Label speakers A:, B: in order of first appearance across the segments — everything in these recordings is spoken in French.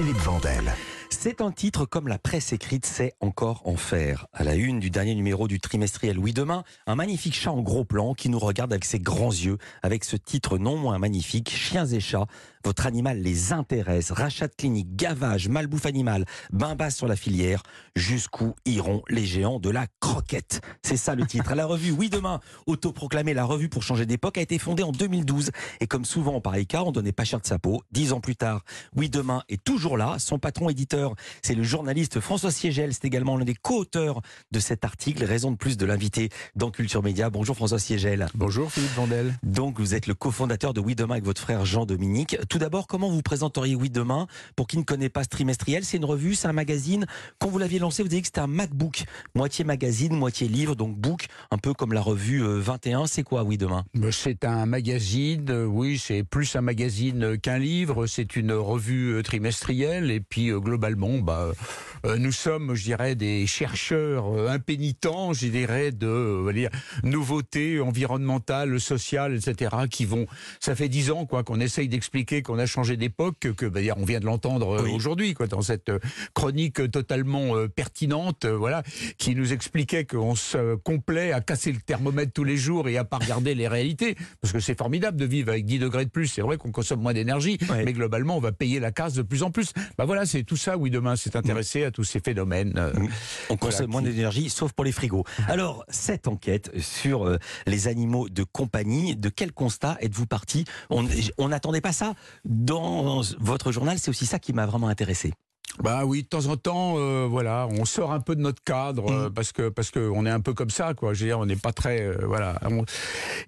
A: Philippe.
B: C'est un titre comme la presse écrite sait encore en faire. À la une du dernier numéro du trimestriel Oui Demain, un magnifique chat en gros plan qui nous regarde avec ses grands yeux, avec ce titre non moins magnifique, Chiens et chats. Votre animal les intéresse. Rachat de clinique, gavage, malbouffe animal, bain bas sur la filière. Jusqu'où iront les géants de la croquette? C'est ça le titre. la revue Oui Demain, autoproclamée la revue pour changer d'époque, a été fondée en 2012. Et comme souvent en pareil cas, on donnait pas cher de sa peau. Dix ans plus tard, Oui Demain est toujours là. Son patron éditeur, c'est le journaliste François Siegel. C'est également l'un des co-auteurs de cet article. Raison de plus de l'inviter dans Culture Média. Bonjour François Siegel.
C: Bonjour Philippe Vandel.
B: Donc vous êtes le cofondateur de Oui Demain avec votre frère Jean-Dominique. Tout d'abord, comment vous présenteriez Oui Demain Pour qui ne connaît pas ce trimestriel, c'est une revue, c'est un magazine. Quand vous l'aviez lancé, vous dit que c'était un MacBook, moitié magazine, moitié livre, donc book, un peu comme la revue 21. Euh, c'est quoi Oui Demain?
C: Bah, C'est un magazine, euh, oui, c'est plus un magazine qu'un livre, c'est une revue euh, trimestrielle. Et puis globalement, bah, nous sommes, je dirais, des chercheurs impénitents, je dirais, de dire, nouveautés environnementales, sociales, etc., qui vont. Ça fait dix ans quoi qu'on essaye d'expliquer qu'on a changé d'époque que, bah, on vient de l'entendre euh, aujourd'hui, quoi, dans cette euh, chronique totalement euh, pertinente, voilà, qui nous expliquait qu'on se complaît à casser le thermomètre tous les jours et à pas regarder les réalités, parce que c'est formidable de vivre avec 10 degrés de plus. C'est vrai qu'on consomme moins d'énergie, mais globalement, on va payer la casse de plus en plus. Bah voilà, c'est tout ça. Oui, demain, s'est intéressé à tous ces phénomènes.
B: On consomme moins d'énergie, sauf pour les frigos. Alors, cette enquête sur les animaux de compagnie, de quel constat êtes-vous parti? On n'attendait pas ça dans votre journal, c'est aussi ça qui m'a vraiment intéressé.
C: Bah oui, de temps en temps, euh, voilà, on sort un peu de notre cadre mm. euh, parce que parce que on est un peu comme ça, quoi. Je veux dire, on n'est pas très, euh, voilà.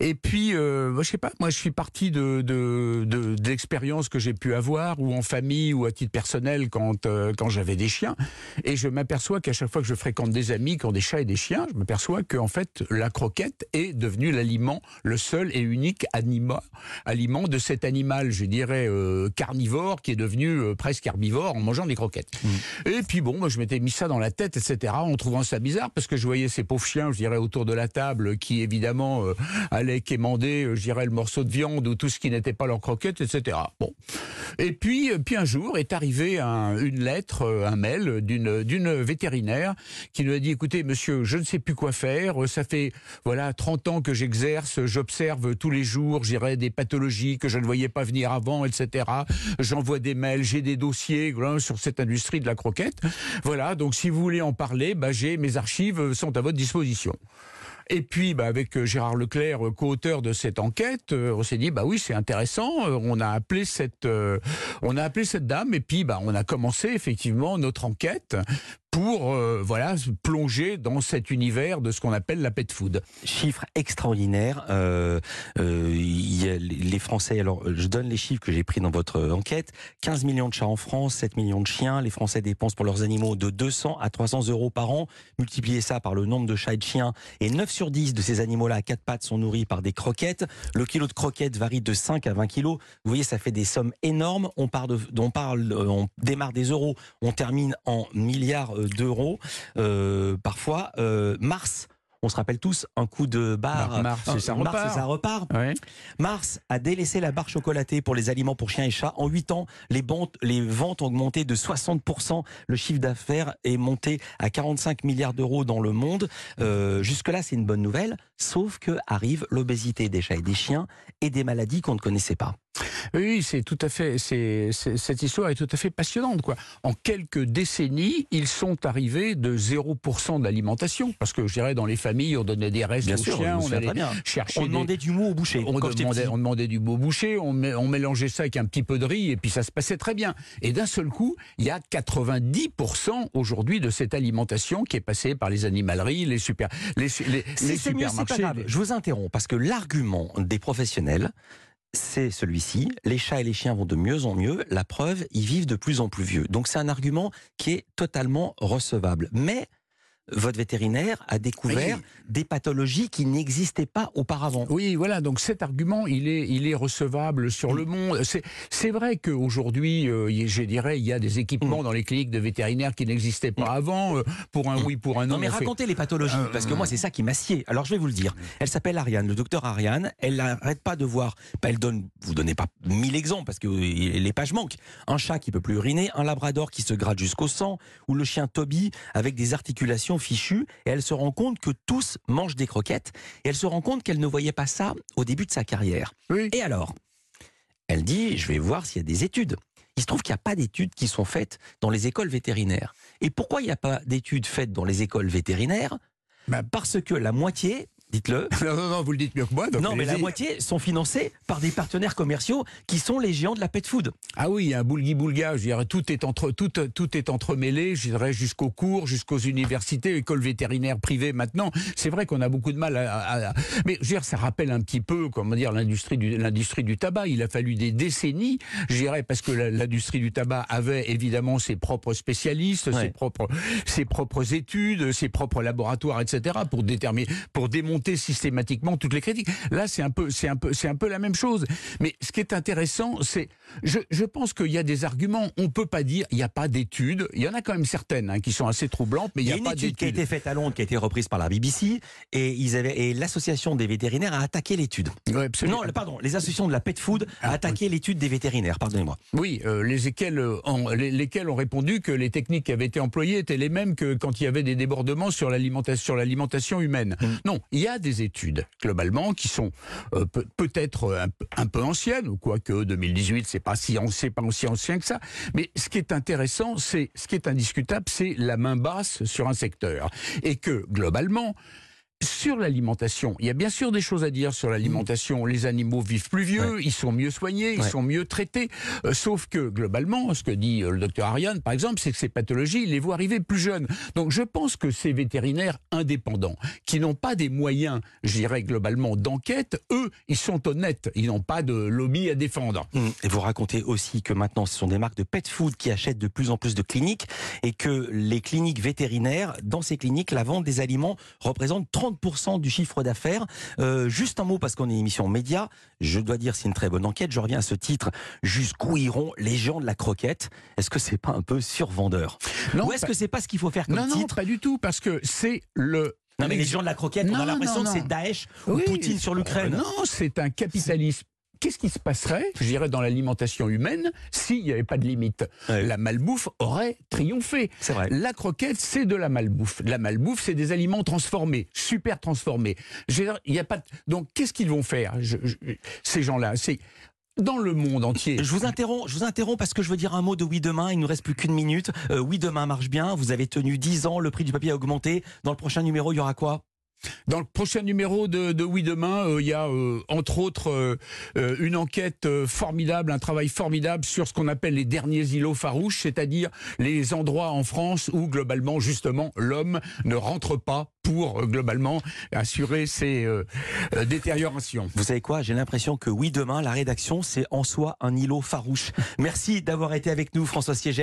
C: Et puis, je sais pas, moi, je suis parti de de d'expériences que j'ai pu avoir ou en famille ou à titre personnel quand quand j'avais des chiens, et je m'aperçois qu'à chaque fois que je fréquente des amis qui ont des chats et des chiens, je m'aperçois que en fait la croquette est devenue l'aliment, le seul et unique aliment aliment de cet animal, je dirais carnivore, qui est devenu presque herbivore en mangeant des croquettes. Et puis bon, moi je m'étais mis ça dans la tête, etc., en trouvant ça bizarre, parce que je voyais ces pauvres chiens, je dirais, autour de la table, qui évidemment euh, allaient quémander, euh, je dirais, le morceau de viande ou tout ce qui n'était pas leur croquette, etc. Bon. Et puis, euh, puis un jour est arrivé une lettre, un mail d'une d'une vétérinaire qui nous a dit, écoutez, monsieur, je ne sais plus quoi faire, ça fait voilà 30 ans que j'exerce, j'observe tous les jours, j'irai des pathologies que je ne voyais pas venir avant, etc. J'envoie des mails, j'ai des dossiers sur cette industrie de la croquette. Voilà, donc si vous voulez en parler, bah, j'ai mes archives euh, sont à votre disposition. Et puis, bah, avec euh, Gérard Leclerc, euh, co-auteur de cette enquête, on s'est dit, bah oui, c'est intéressant. On a appelé cette, on a appelé cette dame, et puis, bah, on a commencé effectivement notre enquête pour euh, voilà plonger dans cet univers de ce qu'on appelle la pet food.
B: Chiffre extraordinaire. Euh, euh, les Français, alors je donne les chiffres que j'ai pris dans votre enquête. 15 millions de chats en France, 7 millions de chiens. Les Français dépensent pour leurs animaux de 200 à 300 euros par an. Multipliez ça par le nombre de chats et de chiens. Et 9 sur 10 de ces animaux-là à quatre pattes sont nourris par des croquettes. Le kilo de croquettes varie de 5 à 20 kilos. Vous voyez, ça fait des sommes énormes. On, on, parle, on démarre des euros, on termine en milliards d'euros. Euh, parfois, euh, Mars on se rappelle tous un coup de barre.
C: Mars, c'est ça,
B: repart. Mars a délaissé la barre chocolatée pour les aliments pour chiens et chats. En 8 ans, les, les ventes ont augmenté de 60%. Le chiffre d'affaires est monté à 45 milliards d'euros dans le monde. Euh, jusque-là, c'est une bonne nouvelle, sauf que arrive l'obésité des chats et des chiens et des maladies qu'on ne connaissait pas.
C: Oui, c'est tout à fait. C'est, cette histoire est tout à fait passionnante, quoi. En quelques décennies, ils sont arrivés de 0% d'alimentation, parce que je dirais dans les familles, on donnait des restes aux chiens, on allait chercher.
B: On demandait du mou au boucher.
C: On demandait, on demandait, du mou au boucher, on, on, mélangeait ça avec un petit peu de riz, et puis ça se passait très bien. Et d'un seul coup, il y a 90% aujourd'hui de cette alimentation qui est passée par les animaleries, les super, les, les, les supermarchés.
B: Je vous interromps parce que l'argument des professionnels, c'est celui-ci. Les chats et les chiens vont de mieux en mieux. La preuve, ils vivent de plus en plus vieux. Donc c'est un argument qui est totalement recevable. Mais votre vétérinaire a découvert des pathologies qui n'existaient pas auparavant.
C: Oui, voilà. Donc cet argument, il est, il est recevable sur le monde. C'est vrai qu'aujourd'hui, euh, je dirais, il y a des équipements mm. dans les cliniques de vétérinaires qui n'existaient pas mm. avant. Euh, pour un mm. oui, pour un non.
B: Non, mais racontez les pathologies, euh, parce que moi, c'est ça qui m'assied. Alors, je vais vous le dire. Elle s'appelle Ariane, le docteur Ariane. Elle n'arrête pas de voir. Bah, elle donne, vous donnez pas mille exemples, parce que les pages manquent. Un chat qui peut plus uriner, un labrador qui se gratte jusqu'au sang, ou le chien Toby avec des articulations fichues. Et elle se rend compte que tous mangent des croquettes. Et elle se rend compte qu'elle ne voyait pas ça au début de sa carrière. Et alors Elle dit, je vais voir s'il y a des études. Il se trouve qu'il n'y a pas d'études qui sont faites dans les écoles vétérinaires. Et pourquoi il n'y a pas d'études faites dans les écoles vétérinaires? Bah, Parce que la moitié Dites-le.
C: Non, non, non, vous le dites mieux que moi.
B: non, mais la moitié sont financés par des partenaires commerciaux qui sont les géants de la pet food.
C: Ah oui, un boulgui-boulga, je dirais, tout est, entre, tout, tout est entremêlé, je dirais, jusqu'aux cours, jusqu'aux universités, écoles vétérinaires privées maintenant. C'est vrai qu'on a beaucoup de mal à, Mais je dire, ça rappelle un petit peu, comment dire, l'industrie du, l'industrie du tabac. Il a fallu des décennies, je dirais, parce que l'industrie du tabac avait évidemment ses propres spécialistes, ses, propres, ses propres études, ses propres laboratoires, etc., pour déterminer, pour démontrer systématiquement toutes les critiques. Là, c'est un peu, c'est un peu, c'est un peu la même chose. Mais ce qui est intéressant, c'est, je, je pense qu'il y a des arguments. On peut pas dire, il n'y a pas d'études. Il y en a quand même certaines hein, qui sont assez troublantes, mais il n'y a,
B: a,
C: pas d'études.
B: qui a été faite à Londres, qui a été reprise par la BBC, et ils avaient, et l'association des vétérinaires a attaqué l'étude. non, pardon, les associations de la pet food a ah, attaqué l'étude des vétérinaires. Pardonnez-moi.
C: Oui, euh, lesquels, euh, ont, lesquels ont répondu que les techniques qui avaient été employées étaient les mêmes que quand il y avait des débordements sur l'alimentation humaine. Mm. Non, il y a des études globalement qui sont euh, peut-être un, peu anciennes, quoique 2018 c'est pas si pas aussi ancien que ça. Mais ce qui est intéressant, c'est ce qui est indiscutable, c'est la main basse sur un secteur et que globalement sur l'alimentation, il y a bien sûr des choses à dire sur l'alimentation. Les animaux vivent plus vieux, ils sont mieux soignés, ils sont mieux traités. Euh, sauf que globalement, ce que dit euh, le docteur Ariane, par exemple, c'est que ces pathologies, ils les voient arriver plus jeunes. Donc je pense que ces vétérinaires indépendants, qui n'ont pas des moyens, je dirais globalement, d'enquête, eux, ils sont honnêtes. Ils n'ont pas de lobby à défendre.
B: Mmh. Et vous racontez aussi que maintenant, ce sont des marques de pet food qui achètent de plus en plus de cliniques et que les cliniques vétérinaires, dans ces cliniques, la vente des aliments représente 30 du chiffre d'affaires. Euh, juste un mot parce qu'on est émission média. Je dois dire c'est une très bonne enquête. Je reviens à ce titre. Jusqu'où iront les gens de la croquette? Est-ce que c'est pas un peu survendeur? Non, Ou est-ce que c'est pas ce qu'il faut faire comme
C: non,
B: titre?
C: Non, pas du tout parce que c'est le
B: non, mais les gens de la croquette, on a l'impression que c'est Daesh ou Poutine sur l'Ukraine.
C: Non, c'est un capitalisme qu'est-ce qui se passerait, je dirais, dans l'alimentation humaine s'il n'y avait pas de limite? La malbouffe aurait triomphé.
B: Vrai.
C: La croquette, c'est de la malbouffe. La malbouffe, c'est des aliments transformés, super transformés. il y a pas. Donc, qu'est-ce qu'ils vont faire Ces gens-là, c'est dans le monde entier.
B: Je vous interromps, je vous interromps parce que je veux dire un mot de Oui Demain. Il ne nous reste plus qu'une minute. Euh, oui Demain marche bien. Vous avez tenu 10 ans. Le prix du papier a augmenté. Dans le prochain numéro, il y aura quoi?
C: Dans le prochain numéro de, Oui Demain, euh, il y a euh, entre autres euh, une enquête formidable, un travail formidable sur ce qu'on appelle les derniers îlots farouches, c'est-à-dire les endroits en France où globalement justement l'homme ne rentre pas pour globalement assurer ses détériorations.
B: Vous savez quoi? J'ai l'impression que Oui Demain, la rédaction, c'est en soi un îlot farouche. Merci d'avoir été avec nous, François Siégel.